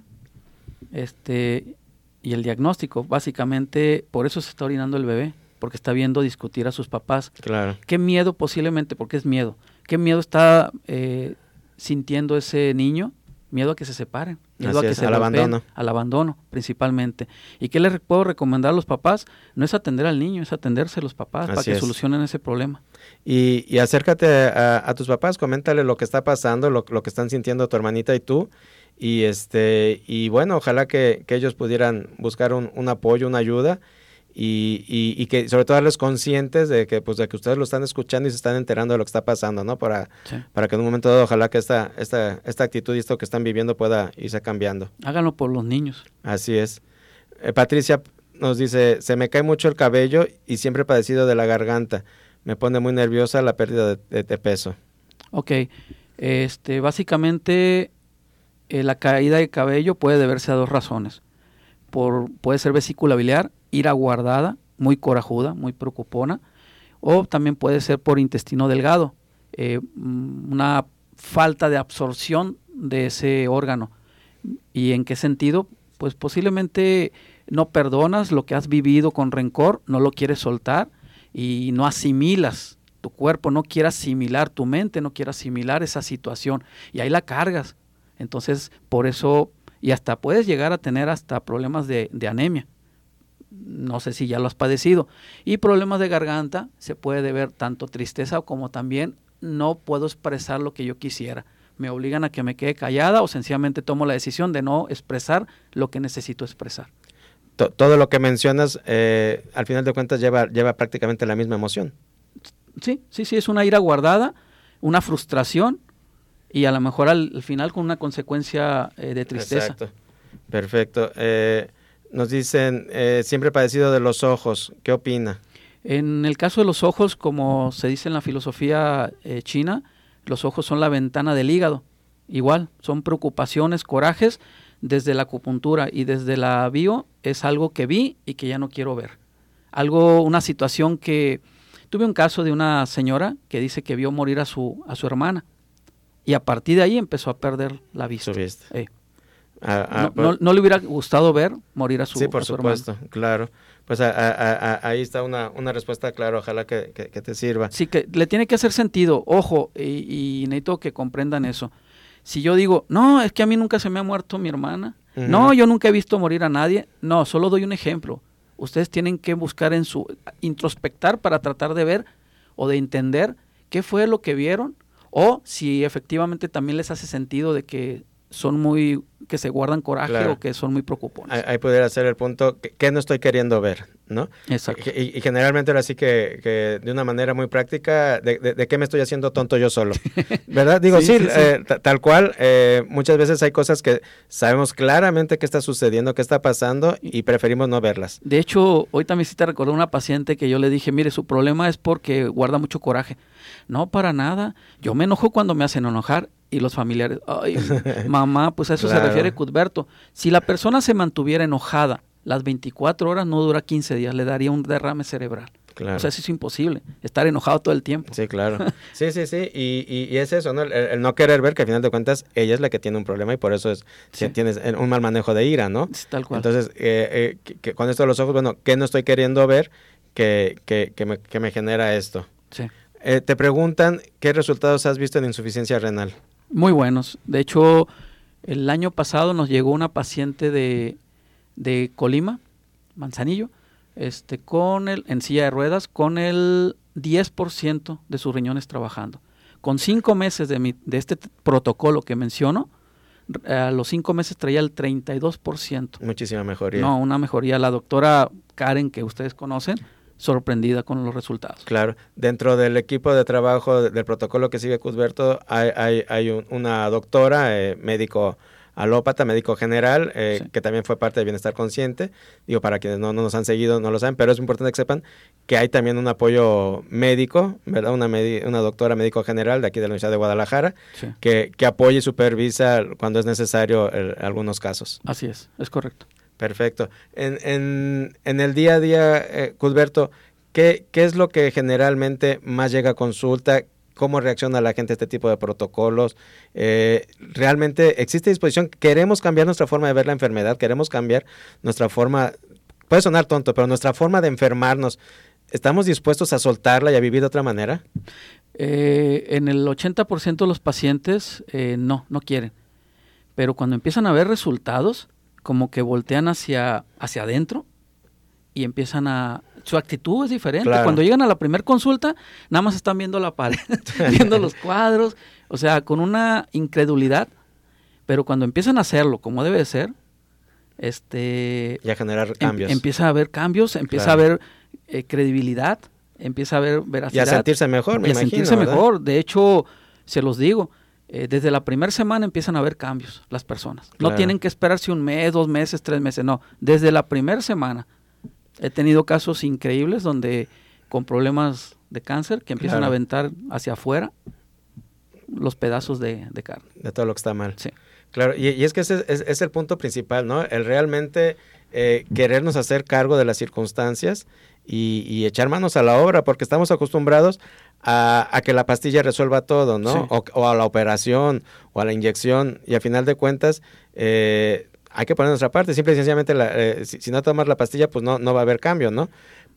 S3: este, y el diagnóstico. Básicamente, por eso se está orinando el bebé, porque está viendo discutir a sus papás.
S2: Claro.
S3: ¿Qué miedo posiblemente, porque es miedo, qué miedo está eh, sintiendo ese niño miedo a que se separen, miedo a que se
S2: al abandono.
S3: al abandono principalmente. ¿Y qué les puedo recomendar a los papás? No es atender al niño, es atenderse a los papás para que solucionen ese problema.
S2: Y, acércate a, tus papás, coméntale lo que está pasando, lo, que están sintiendo tu hermanita y tú. Y este y bueno, ojalá que, ellos pudieran buscar un, un apoyo, una ayuda y, y, que sobre todo darles conscientes de que pues de que ustedes lo están escuchando y se están enterando de lo que está pasando, ¿no? Para, para que en un momento dado ojalá que esta, esta, esta actitud y esto que están viviendo pueda irse cambiando.
S3: Háganlo por los niños.
S2: Así es. Eh, Patricia nos dice, se me cae mucho el cabello y siempre he padecido de la garganta. Me pone muy nerviosa la pérdida de, peso.
S3: Ok. Este, básicamente Eh, la caída de cabello puede deberse a dos razones. Por, puede ser vesícula biliar, ira guardada, muy corajuda, muy preocupona, o también puede ser por intestino delgado, eh, mm, una falta de absorción de ese órgano. ¿Y en qué sentido? Pues posiblemente no perdonas lo que has vivido con rencor, no lo quieres soltar y no asimilas. Tu cuerpo no quiere asimilar, tu mente no quiere asimilar esa situación y ahí la cargas. Entonces, por eso, y hasta puedes llegar a tener hasta problemas de, de anemia. No sé si ya lo has padecido. Y problemas de garganta se puede ver tanto tristeza como también no puedo expresar lo que yo quisiera. Me obligan a que me quede callada o sencillamente tomo la decisión de no expresar lo que necesito expresar.
S2: todo lo que mencionas, eh, al final de cuentas, lleva, lleva prácticamente la misma emoción.
S3: Sí, sí, sí, es una ira guardada, una frustración y a lo mejor al, final con una consecuencia eh, de tristeza. Exacto.
S2: Perfecto. Eh, nos dicen, siempre padecido de los ojos, ¿qué opina?
S3: En el caso de los ojos, como se dice en la filosofía eh, china, los ojos son la ventana del hígado. Igual, son preocupaciones, corajes desde la acupuntura y desde la bio es algo que vi y que ya no quiero ver. Algo, una situación que tuve un caso de una señora que dice que vio morir a su, a su hermana y a partir de ahí empezó a perder la vista. Eh. No, no, le hubiera gustado ver morir a su,
S2: sí, por supuesto, claro pues ahí está una, una respuesta clara, ojalá que, te sirva.
S3: Sí, que le tiene que hacer sentido, ojo, y, necesito que comprendan eso. Si yo digo, no, es que a mí nunca se me ha muerto mi hermana, no, yo nunca he visto morir a nadie, no, solo doy un ejemplo. Ustedes tienen que buscar en su, introspectar para tratar de ver o de entender qué fue lo que vieron o si efectivamente también les hace sentido de que son muy, que se guardan coraje o que son muy preocupantes.
S2: Ahí, pudiera ser el punto, que, no estoy queriendo ver, ¿no?
S3: Exacto.
S2: Y, generalmente ahora sí que, de una manera muy práctica, de, qué me estoy haciendo tonto yo solo? ¿Verdad? Digo, sí, eh, tal cual, eh, muchas veces hay cosas que sabemos claramente qué está sucediendo, qué está pasando y preferimos no verlas.
S3: De hecho, hoy también sí te recordé una paciente que yo le dije, mire, su problema es porque guarda mucho coraje. No, para nada. Yo me enojo cuando me hacen enojar y los familiares, ay, mamá, pues a eso se refiere Cuthberto. Si la persona se mantuviera enojada las 24 horas, no dura 15 días, le daría un derrame cerebral. O sea, eso es imposible, estar enojado todo el tiempo.
S2: Sí, claro. Sí, sí, sí, y, y, es eso, ¿no? El, no querer ver que al final de cuentas ella es la que tiene un problema y por eso es que tienes un mal manejo de ira, ¿no?
S3: tal cual.
S2: Entonces, eh, eh, que, con esto de los ojos, bueno, ¿qué no estoy queriendo ver que, que, que, me, que me genera esto?
S3: Sí.
S2: Eh, te preguntan, ¿qué resultados has visto en insuficiencia renal?
S3: Muy buenos. De hecho, el año pasado nos llegó una paciente de, de Colima, Manzanillo, este, con el, en silla de ruedas, con el 10% de sus riñones trabajando. Con cinco meses de, mi, de este protocolo que menciono, a los cinco meses traía el 32%.
S2: Muchísima mejoría.
S3: No, una mejoría. La doctora Karen, que ustedes conocen, sorprendida con los resultados.
S2: Claro, dentro del equipo de trabajo del protocolo que sigue Cusberto hay, hay, hay una doctora, eh, médico alópata, médico general, eh, que también fue parte de Bienestar Consciente. Digo, para quienes no, no, nos han seguido, no lo saben, pero es importante que sepan que hay también un apoyo médico, ¿verdad? Una, una doctora médico general de aquí de la Universidad de Guadalajara, que, que apoya y supervisa cuando es necesario en algunos casos.
S3: Así es, es correcto.
S2: Perfecto. En, en, en el día a día, eh, Cusberto, ¿qué, ¿qué es lo que generalmente más llega a consulta? ¿Cómo reacciona la gente a este tipo de protocolos? Eh, ¿Realmente existe disposición? ¿Queremos cambiar nuestra forma de ver la enfermedad? ¿Queremos cambiar nuestra forma? Puede sonar tonto, pero nuestra forma de enfermarnos, ¿estamos dispuestos a soltarla y a vivir de otra manera?
S3: Eh, en el 80% de los pacientes eh, no, no quieren. Pero cuando empiezan a ver resultados, como que voltean hacia, hacia adentro y empiezan a... Su actitud es diferente. Cuando llegan a la primera consulta, nada más están viendo la pared, viendo los cuadros, o sea, con una incredulidad. Pero cuando empiezan a hacerlo como debe ser, este...
S2: Y a generar em, cambios.
S3: empieza a haber cambios, empieza a haber eh, credibilidad, empieza a haber veracidad.
S2: Y a sentirse mejor, me
S3: y a sentirse mejor. De hecho, se los digo, eh, desde la primera semana empiezan a haber cambios las personas. No tienen que esperarse un mes, dos meses, tres meses, no. Desde la primera semana he tenido casos increíbles donde con problemas de cáncer que empiezan a aventar hacia afuera los pedazos de, carne.
S2: De todo lo que está mal.
S3: Sí.
S2: Claro, y, es que ese es, el punto principal, ¿no? El realmente eh, querernos hacer cargo de las circunstancias y, echar manos a la obra, porque estamos acostumbrados a, que la pastilla resuelva todo, ¿no? O, a la operación o a la inyección, y al final de cuentas, eh, hay que poner nuestra parte. Simple y sencillamente, eh, si, no tomas la pastilla, pues no, no va a haber cambio, ¿no?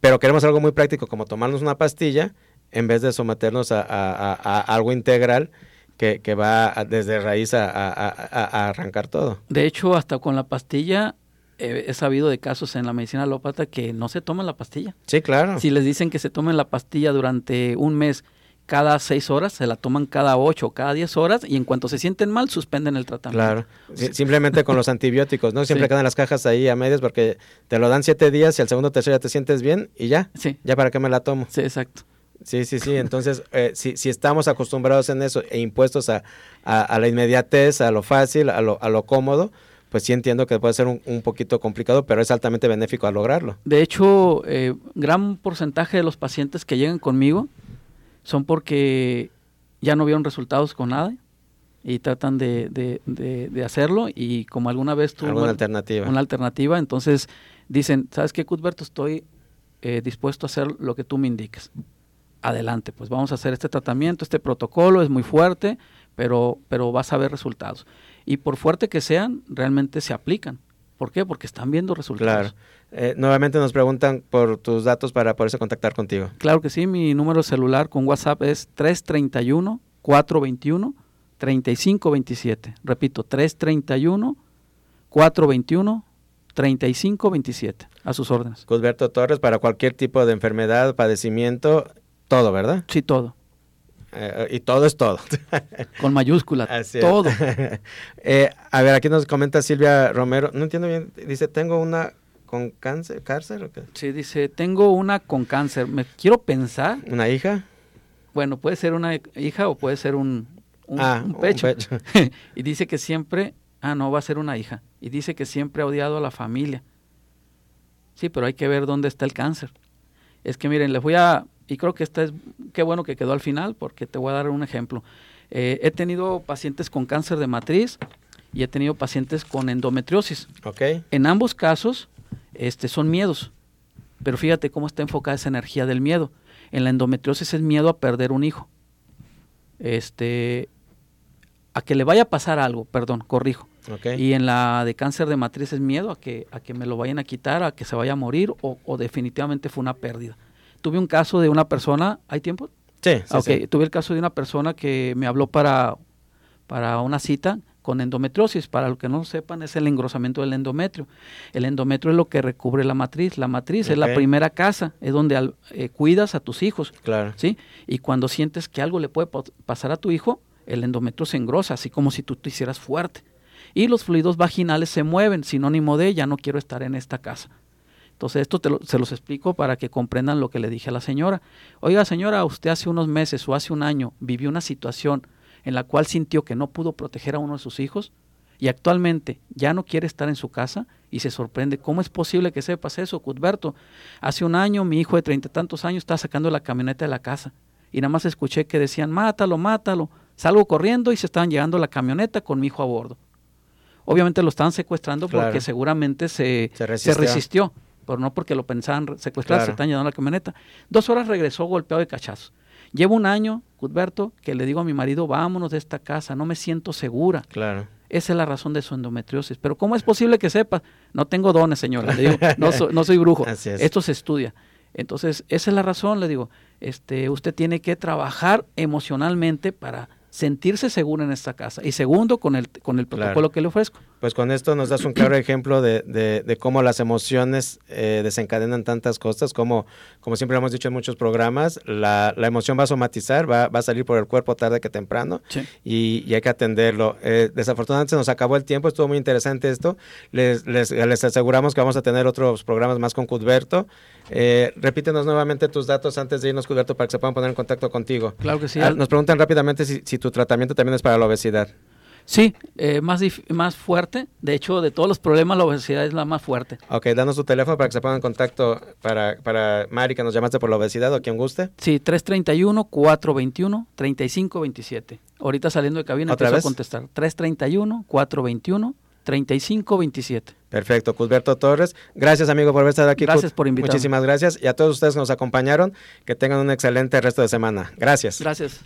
S2: Pero queremos algo muy práctico, como tomarnos una pastilla, en vez de someternos a, algo integral que, va desde raíz a, arrancar todo.
S3: De hecho, hasta con la pastilla he sabido de casos en la medicina alópata que no se toman la pastilla.
S2: Sí, claro.
S3: Si les dicen que se tomen la pastilla durante un mes cada seis horas, se la toman cada ocho, cada diez horas y en cuanto se sienten mal suspenden el tratamiento.
S2: Claro, simplemente con los antibióticos, ¿no? Siempre quedan las cajas ahí a medias porque te lo dan siete días y al segundo o tercero ya te sientes bien y ya. Sí. Ya para qué me la tomo.
S3: Sí, exacto.
S2: Sí, sí, sí. Entonces, eh, si, si, estamos acostumbrados en eso e impuestos a, a, la inmediatez, a lo fácil, a lo, a lo cómodo, pues sí entiendo que puede ser un, un, poquito complicado, pero es altamente benéfico a lograrlo.
S3: De hecho, eh, gran porcentaje de los pacientes que llegan conmigo son porque ya no vieron resultados con nada y tratan de, de, hacerlo y como alguna vez tuvo
S2: una alternativa.
S3: una alternativa, entonces dicen, ¿sabes qué, Cuthberto? Estoy eh, dispuesto a hacer lo que tú me indiques. Adelante, pues vamos a hacer este tratamiento, este protocolo es muy fuerte, pero, pero vas a ver resultados y por fuerte que sean, realmente se aplican. ¿Por qué? Porque están viendo resultados.
S2: Claro. Eh, nuevamente nos preguntan por tus datos para poderse contactar contigo.
S3: Claro que sí, mi número celular con WhatsApp es 331 421 3527. Repito, 331 421 3527. A sus órdenes.
S2: Cusberto Torres, para cualquier tipo de enfermedad, padecimiento, todo, ¿verdad?
S3: Sí, todo.
S2: Eh, y todo es todo.
S3: Con mayúscula, todo.
S2: Eh, a ver, aquí nos comenta Silvia Romero, no entiendo bien, dice, tengo una con cáncer, cáncer o qué?
S3: Sí, dice, tengo una con cáncer, me quiero pensar.
S2: ¿Una hija?
S3: Bueno, puede ser una hija o puede ser un, un,
S2: ah,
S3: pecho. y dice que siempre, ah, no, va a ser una hija. Y dice que siempre ha odiado a la familia. Sí, pero hay que ver dónde está el cáncer. Es que miren, les voy a y creo que esta es, qué bueno que quedó al final, porque te voy a dar un ejemplo. Eh, he tenido pacientes con cáncer de matriz y he tenido pacientes con endometriosis.
S2: Okay.
S3: En ambos casos este, son miedos, pero fíjate cómo está enfocada esa energía del miedo. En la endometriosis es miedo a perder un hijo. Este, a que le vaya a pasar algo, perdón, corrijo.
S2: Okay.
S3: Y en la de cáncer de matriz es miedo a que, a que me lo vayan a quitar, a que se vaya a morir o, o definitivamente fue una pérdida tuve un caso de una persona, ¿hay tiempo?
S2: Sí, sí,
S3: Tuve el caso de una persona que me habló para, para una cita con endometriosis. Para los que no sepan, es el engrosamiento del endometrio. El endometrio es lo que recubre la matriz. La matriz es la primera casa, es donde eh, cuidas a tus hijos.
S2: Claro.
S3: ¿sí? Y cuando sientes que algo le puede pasar a tu hijo, el endometrio se engrosa, así como si tú te hicieras fuerte. Y los fluidos vaginales se mueven, sinónimo de ya no quiero estar en esta casa. Entonces, esto se los explico para que comprendan lo que le dije a la señora. Oiga, señora, usted hace unos meses o hace un año vivió una situación en la cual sintió que no pudo proteger a uno de sus hijos y actualmente ya no quiere estar en su casa y se sorprende. ¿Cómo es posible que sepas eso, Cuthberto? Hace un año mi hijo de treinta y tantos años estaba sacando la camioneta de la casa y nada más escuché que decían, mátalo, mátalo. Salgo corriendo y se estaban llegando la camioneta con mi hijo a bordo. Obviamente lo estaban secuestrando porque seguramente se, Se resistió pero no porque lo pensaban secuestrar, se están llevando la camioneta. Dos horas regresó golpeado de cachazos. Llevo un año, Cuthberto, que le digo a mi marido, vámonos de esta casa, no me siento segura.
S2: Claro.
S3: Esa es la razón de su endometriosis. Pero ¿cómo es posible que sepa? No tengo dones, señora. Le digo, no, no soy brujo. Esto se estudia. Entonces, esa es la razón, le digo. Este, usted tiene que trabajar emocionalmente para sentirse seguro en esta casa. Y segundo, con el, con el protocolo que le ofrezco.
S2: Pues con esto nos das un claro ejemplo de, de, cómo las emociones eh, desencadenan tantas cosas, como, como siempre hemos dicho en muchos programas, la, la emoción va a somatizar, va, va, a salir por el cuerpo tarde que temprano y, hay que atenderlo. Eh, desafortunadamente se nos acabó el tiempo, estuvo muy interesante esto. Les, les, les, aseguramos que vamos a tener otros programas más con Cudberto. Eh, repítenos nuevamente tus datos antes de irnos, Cudberto, para que se puedan poner en contacto contigo.
S3: Claro que sí.
S2: Ah, nos preguntan rápidamente si, si tu tratamiento también es para la obesidad.
S3: Sí, eh, más, más fuerte. De hecho, de todos los problemas, la obesidad es la más fuerte.
S2: Ok, danos tu teléfono para que se pongan en contacto para, para Mari, que nos llamaste por la obesidad o quien guste.
S3: Sí, 331-421-3527. Ahorita saliendo de cabina
S2: empiezo
S3: a contestar. 331-421-3527.
S2: Perfecto, Cusberto Torres. Gracias, amigo, por estar aquí.
S3: Gracias por invitarme.
S2: Muchísimas gracias. Y a todos ustedes que nos acompañaron, que tengan un excelente resto de semana. Gracias.
S3: Gracias.